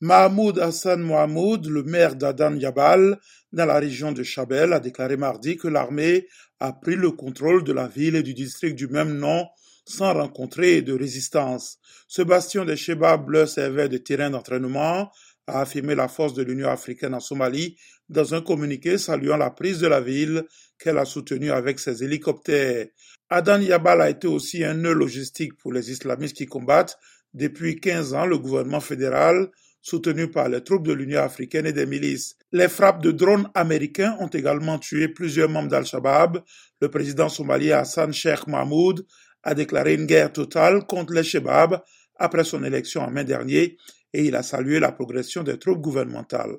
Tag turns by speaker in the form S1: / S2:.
S1: Mahmoud Hassan Mohamoud, le maire d'Adan Yabal, dans la région de Chabel, a déclaré mardi que l'armée a pris le contrôle de la ville et du district du même nom sans rencontrer de résistance. Ce bastion de Sheba bleu servait de terrain d'entraînement, a affirmé la force de l'Union africaine en Somalie dans un communiqué saluant la prise de la ville qu'elle a soutenue avec ses hélicoptères. Adan Yabal a été aussi un nœud logistique pour les islamistes qui combattent depuis 15 ans le gouvernement fédéral soutenu par les troupes de l'Union africaine et des milices. Les frappes de drones américains ont également tué plusieurs membres d'Al-Shabaab. Le président somalien Hassan Sheikh Mahmoud a déclaré une guerre totale contre les Shabab après son élection en mai dernier et il a salué la progression des troupes gouvernementales.